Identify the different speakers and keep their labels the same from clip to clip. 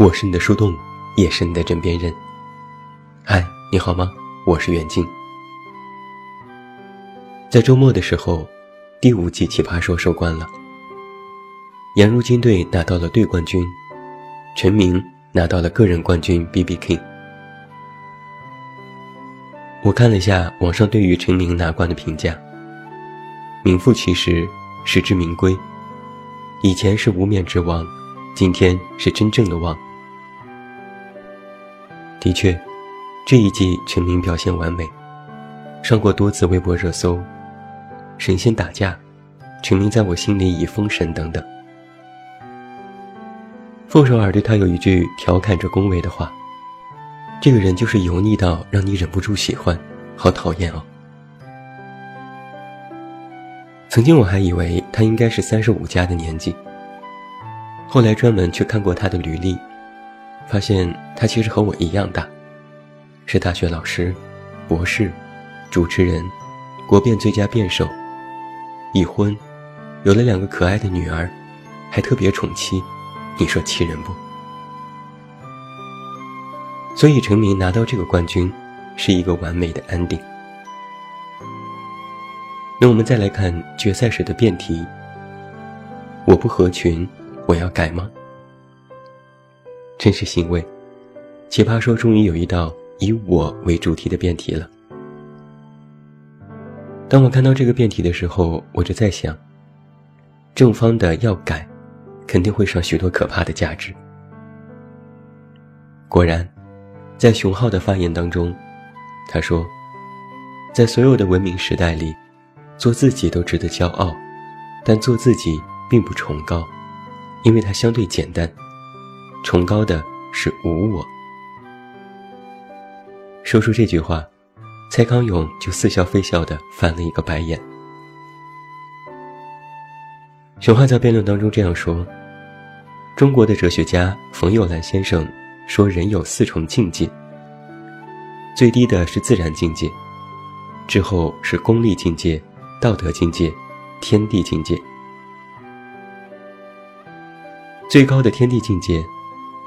Speaker 1: 我是你的树洞，也是你的枕边人。嗨，你好吗？我是袁静。在周末的时候，第五季《奇葩说》收官了，杨如金队拿到了队冠军，陈明拿到了个人冠军 BB King。我看了一下网上对于陈明拿冠的评价，名副其实，实至名归。以前是无冕之王，今天是真正的王。的确，这一季陈明表现完美，上过多次微博热搜，神仙打架，陈明在我心里已封神等等。傅首尔对他有一句调侃着恭维的话：“这个人就是油腻到让你忍不住喜欢，好讨厌哦。”曾经我还以为他应该是三十五加的年纪，后来专门去看过他的履历。发现他其实和我一样大，是大学老师、博士、主持人、国辩最佳辩手，已婚，有了两个可爱的女儿，还特别宠妻，你说气人不？所以成名拿到这个冠军，是一个完美的 ending。那我们再来看决赛时的辩题：我不合群，我要改吗？真是欣慰，奇葩说终于有一道以我为主题的辩题了。当我看到这个辩题的时候，我就在想，正方的要改，肯定会上许多可怕的价值。果然，在熊浩的发言当中，他说，在所有的文明时代里，做自己都值得骄傲，但做自己并不崇高，因为它相对简单。崇高的是无我。说出这句话，蔡康永就似笑非笑的翻了一个白眼。熊浩在辩论当中这样说：“中国的哲学家冯友兰先生说，人有四重境界，最低的是自然境界，之后是功利境界、道德境界、天地境界，最高的天地境界。”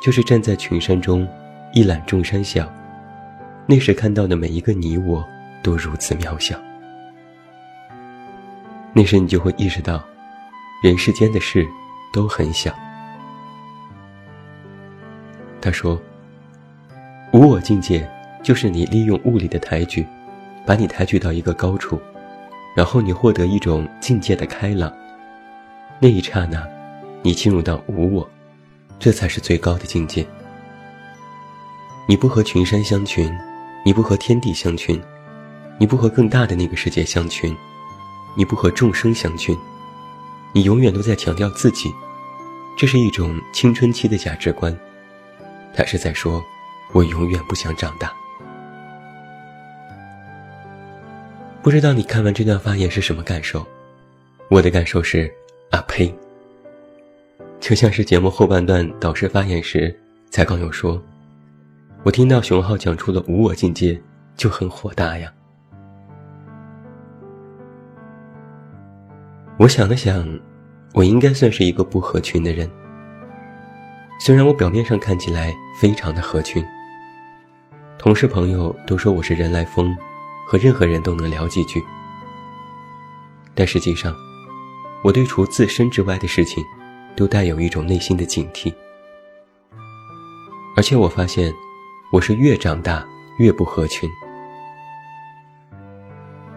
Speaker 1: 就是站在群山中，一览众山小，那时看到的每一个你我，都如此渺小。那时你就会意识到，人世间的事都很小。他说：“无我境界，就是你利用物理的抬举，把你抬举到一个高处，然后你获得一种境界的开朗。那一刹那，你进入到无我。”这才是最高的境界。你不和群山相群，你不和天地相群，你不和更大的那个世界相群，你不和众生相群，你永远都在强调自己。这是一种青春期的价值观。他是在说：“我永远不想长大。”不知道你看完这段发言是什么感受？我的感受是：啊呸！就像是节目后半段导师发言时，才刚有说：“我听到熊浩讲出了无我境界，就很火大呀。”我想了想，我应该算是一个不合群的人。虽然我表面上看起来非常的合群，同事朋友都说我是人来疯，和任何人都能聊几句，但实际上，我对除自身之外的事情。都带有一种内心的警惕，而且我发现，我是越长大越不合群。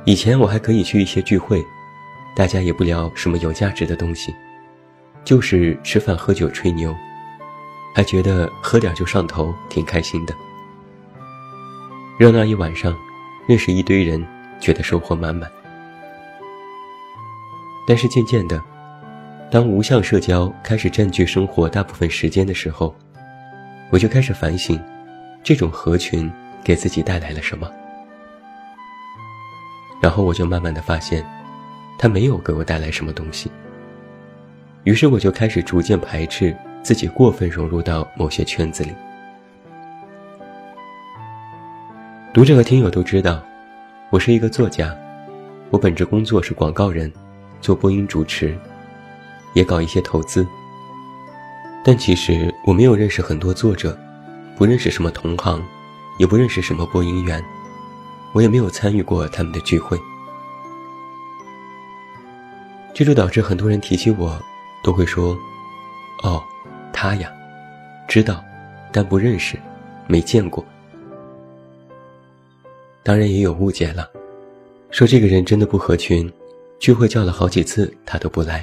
Speaker 1: 以前我还可以去一些聚会，大家也不聊什么有价值的东西，就是吃饭喝酒吹牛，还觉得喝点就上头，挺开心的。热闹一晚上，认识一堆人，觉得收获满满。但是渐渐的。当无相社交开始占据生活大部分时间的时候，我就开始反省，这种合群给自己带来了什么。然后我就慢慢的发现，它没有给我带来什么东西。于是我就开始逐渐排斥自己过分融入到某些圈子里。读者和听友都知道，我是一个作家，我本职工作是广告人，做播音主持。也搞一些投资，但其实我没有认识很多作者，不认识什么同行，也不认识什么播音员，我也没有参与过他们的聚会。这就导致很多人提起我，都会说：“哦，他呀，知道，但不认识，没见过。”当然也有误解了，说这个人真的不合群，聚会叫了好几次他都不来。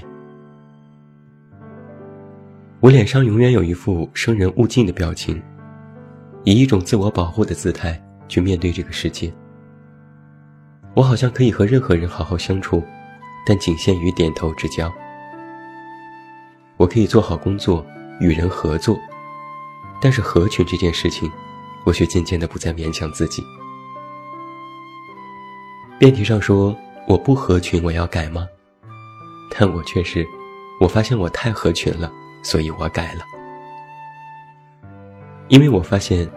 Speaker 1: 我脸上永远有一副生人勿近的表情，以一种自我保护的姿态去面对这个世界。我好像可以和任何人好好相处，但仅限于点头之交。我可以做好工作，与人合作，但是合群这件事情，我却渐渐的不再勉强自己。辩题上说我不合群，我要改吗？但我却是，我发现我太合群了，所以我改了。因为我发现，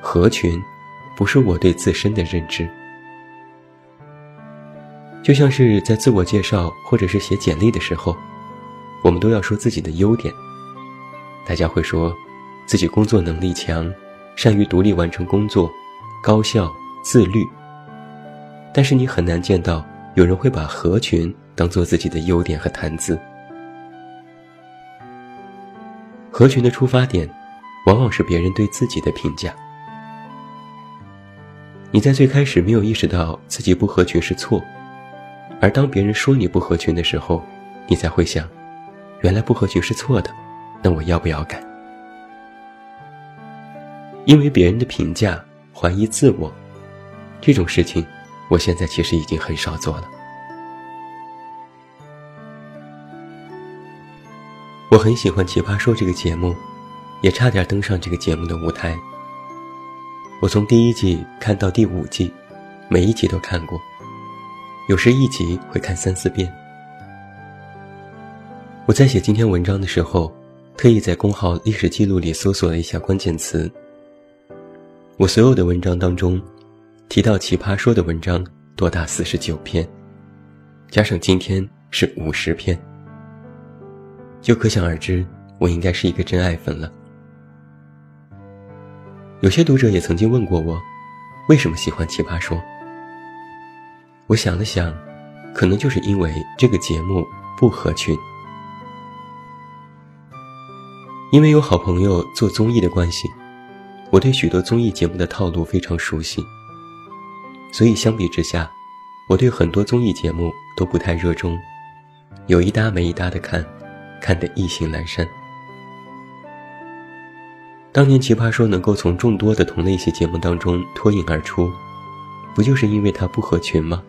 Speaker 1: 合群，不是我对自身的认知。就像是在自我介绍或者是写简历的时候，我们都要说自己的优点。大家会说，自己工作能力强，善于独立完成工作，高效自律。但是你很难见到有人会把合群当做自己的优点和谈资。合群的出发点，往往是别人对自己的评价。你在最开始没有意识到自己不合群是错，而当别人说你不合群的时候，你才会想，原来不合群是错的，那我要不要改？因为别人的评价怀疑自我，这种事情。我现在其实已经很少做了。我很喜欢《奇葩说》这个节目，也差点登上这个节目的舞台。我从第一季看到第五季，每一集都看过，有时一集会看三四遍。我在写今天文章的时候，特意在公号历史记录里搜索了一下关键词。我所有的文章当中。提到《奇葩说》的文章多达四十九篇，加上今天是五十篇，就可想而知，我应该是一个真爱粉了。有些读者也曾经问过我，为什么喜欢《奇葩说》？我想了想，可能就是因为这个节目不合群，因为有好朋友做综艺的关系，我对许多综艺节目的套路非常熟悉。所以相比之下，我对很多综艺节目都不太热衷，有一搭没一搭的看，看得意兴阑珊。当年《奇葩说》能够从众多的同类型节目当中脱颖而出，不就是因为它不合群吗？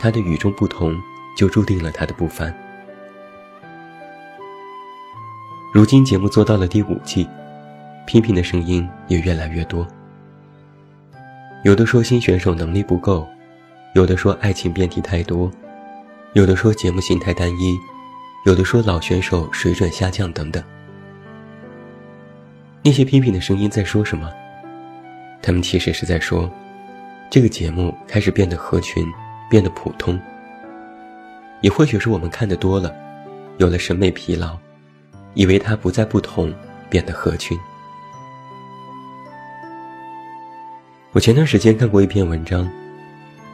Speaker 1: 它的与众不同，就注定了它的不凡。如今节目做到了第五季，批评的声音也越来越多。有的说新选手能力不够，有的说爱情辩题太多，有的说节目形态单一，有的说老选手水准下降等等。那些批评的声音在说什么？他们其实是在说，这个节目开始变得合群，变得普通。也或许是我们看得多了，有了审美疲劳，以为它不再不同，变得合群。我前段时间看过一篇文章，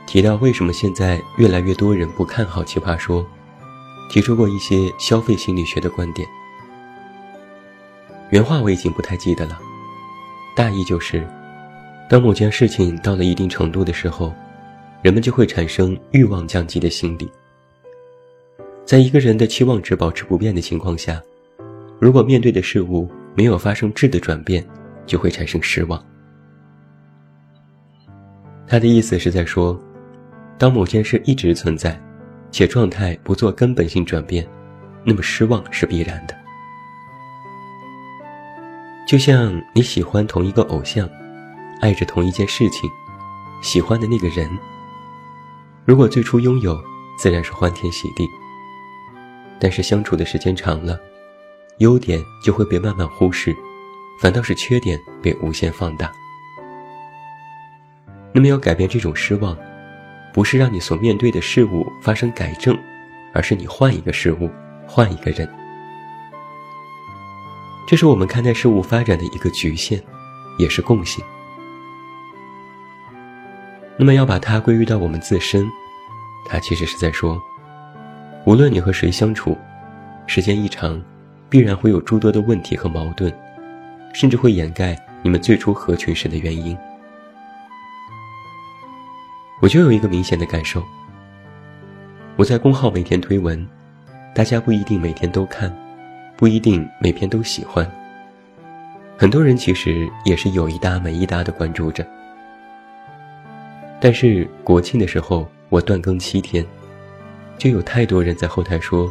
Speaker 1: 提到为什么现在越来越多人不看好《奇葩说》，提出过一些消费心理学的观点。原话我已经不太记得了，大意就是：当某件事情到了一定程度的时候，人们就会产生欲望降级的心理。在一个人的期望值保持不变的情况下，如果面对的事物没有发生质的转变，就会产生失望。他的意思是在说，当某件事一直存在，且状态不做根本性转变，那么失望是必然的。就像你喜欢同一个偶像，爱着同一件事情，喜欢的那个人，如果最初拥有，自然是欢天喜地。但是相处的时间长了，优点就会被慢慢忽视，反倒是缺点被无限放大。那么要改变这种失望，不是让你所面对的事物发生改正，而是你换一个事物，换一个人。这是我们看待事物发展的一个局限，也是共性。那么要把它归于到我们自身，它其实是在说，无论你和谁相处，时间一长，必然会有诸多的问题和矛盾，甚至会掩盖你们最初合群时的原因。我就有一个明显的感受，我在公号每天推文，大家不一定每天都看。不一定每篇都喜欢，很多人其实也是有一搭没一搭的关注着。但是国庆的时候我断更七天，就有太多人在后台说：“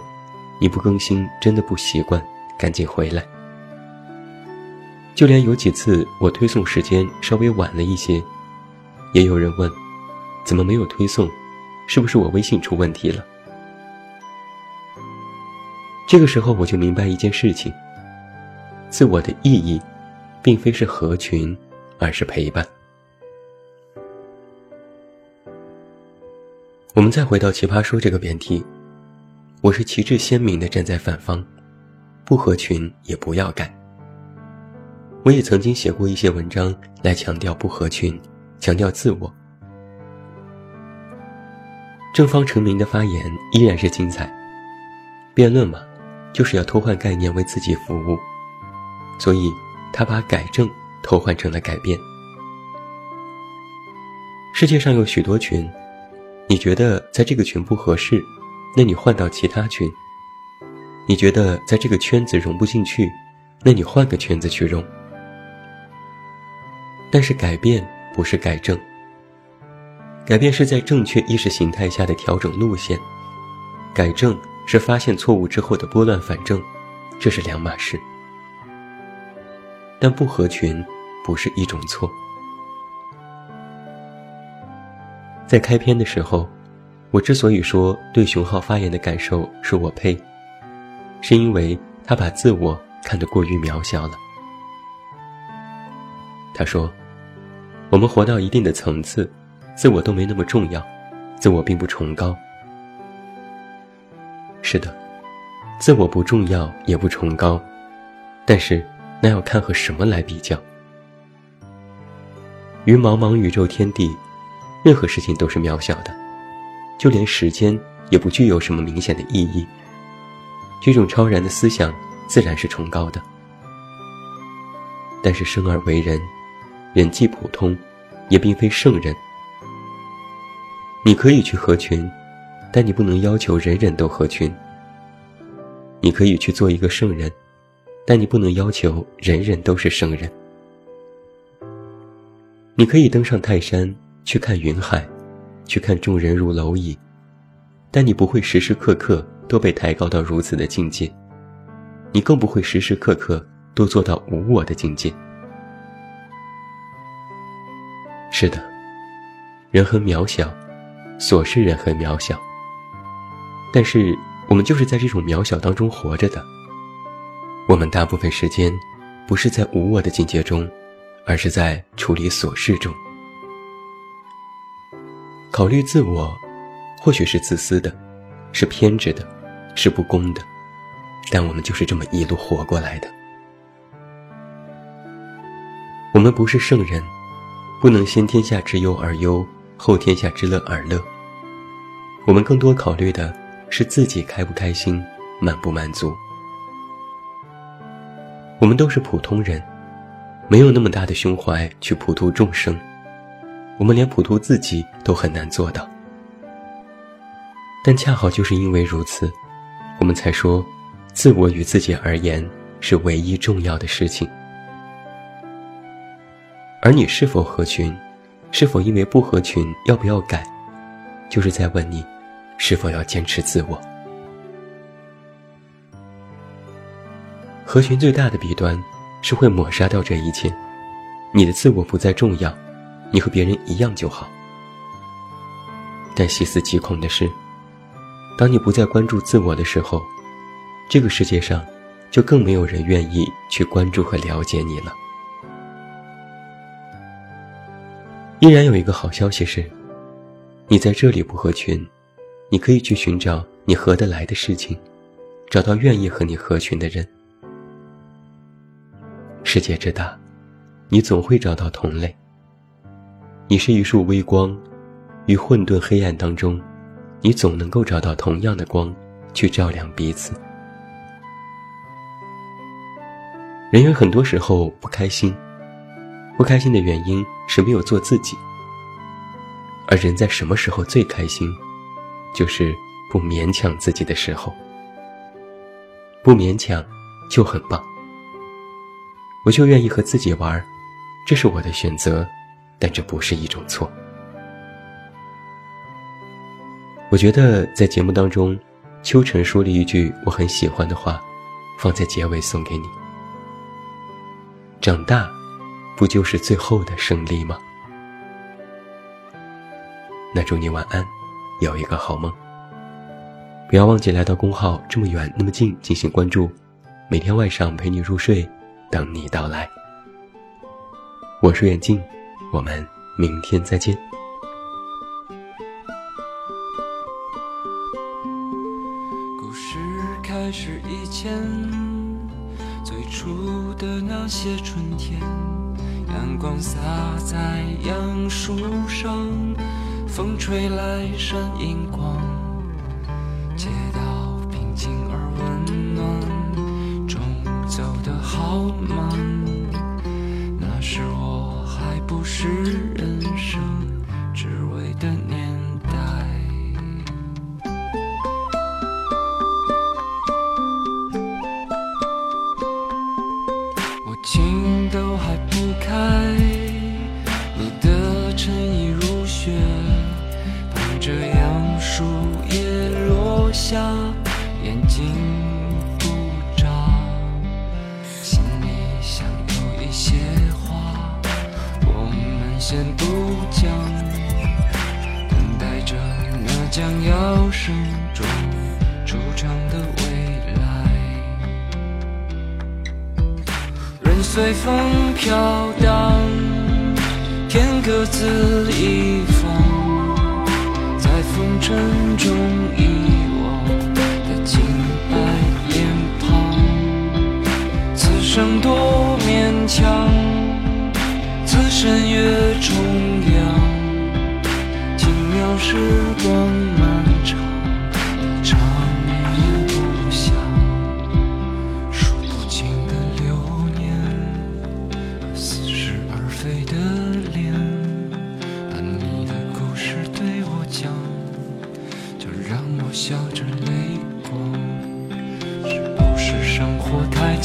Speaker 1: 你不更新真的不习惯，赶紧回来。”就连有几次我推送时间稍微晚了一些，也有人问：“怎么没有推送？是不是我微信出问题了？”这个时候我就明白一件事情：自我的意义，并非是合群，而是陪伴。我们再回到《奇葩说》这个辩题，我是旗帜鲜明的站在反方，不合群也不要改。我也曾经写过一些文章来强调不合群，强调自我。正方成名的发言依然是精彩，辩论嘛。就是要偷换概念为自己服务，所以他把改正偷换成了改变。世界上有许多群，你觉得在这个群不合适，那你换到其他群；你觉得在这个圈子融不进去，那你换个圈子去融。但是改变不是改正，改变是在正确意识形态下的调整路线，改正。是发现错误之后的拨乱反正，这是两码事。但不合群不是一种错。在开篇的时候，我之所以说对熊浩发言的感受是我配，是因为他把自我看得过于渺小了。他说：“我们活到一定的层次，自我都没那么重要，自我并不崇高。”是的，自我不重要也不崇高，但是那要看和什么来比较。于茫茫宇宙天地，任何事情都是渺小的，就连时间也不具有什么明显的意义。这种超然的思想自然是崇高的。但是生而为人，人既普通，也并非圣人。你可以去合群。但你不能要求人人都合群。你可以去做一个圣人，但你不能要求人人都是圣人。你可以登上泰山去看云海，去看众人如蝼蚁，但你不会时时刻刻都被抬高到如此的境界，你更不会时时刻刻都做到无我的境界。是的，人很渺小，琐事人很渺小。但是我们就是在这种渺小当中活着的。我们大部分时间，不是在无我的境界中，而是在处理琐事中。考虑自我，或许是自私的，是偏执的，是不公的，但我们就是这么一路活过来的。我们不是圣人，不能先天下之忧而忧，后天下之乐而乐。我们更多考虑的。是自己开不开心，满不满足。我们都是普通人，没有那么大的胸怀去普度众生，我们连普度自己都很难做到。但恰好就是因为如此，我们才说，自我与自己而言是唯一重要的事情。而你是否合群，是否因为不合群要不要改，就是在问你。是否要坚持自我？合群最大的弊端是会抹杀掉这一切，你的自我不再重要，你和别人一样就好。但细思极恐的是，当你不再关注自我的时候，这个世界上就更没有人愿意去关注和了解你了。依然有一个好消息是，你在这里不合群。你可以去寻找你合得来的事情，找到愿意和你合群的人。世界之大，你总会找到同类。你是一束微光，于混沌黑暗当中，你总能够找到同样的光，去照亮彼此。人有很多时候不开心，不开心的原因是没有做自己。而人在什么时候最开心，就是不勉强自己的时候。不勉强，就很棒。我就愿意和自己玩，这是我的选择，但这不是一种错。我觉得在节目当中，秋晨说了一句我很喜欢的话，放在结尾送给你。长大，不就是最后的胜利吗？那祝你晚安，有一个好梦。不要忘记来到公号这么远那么近进行关注，每天晚上陪你入睡，等你到来。我是远近，我们明天再见。
Speaker 2: 故事开始以前，最初的那些春天，光洒在杨树上。风吹来闪银光，飘荡，天各自一方。在风尘中遗忘的清白脸庞，此生多勉强，此生越重阳，轻描时光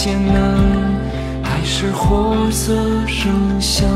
Speaker 2: 艰难，还是活色生香？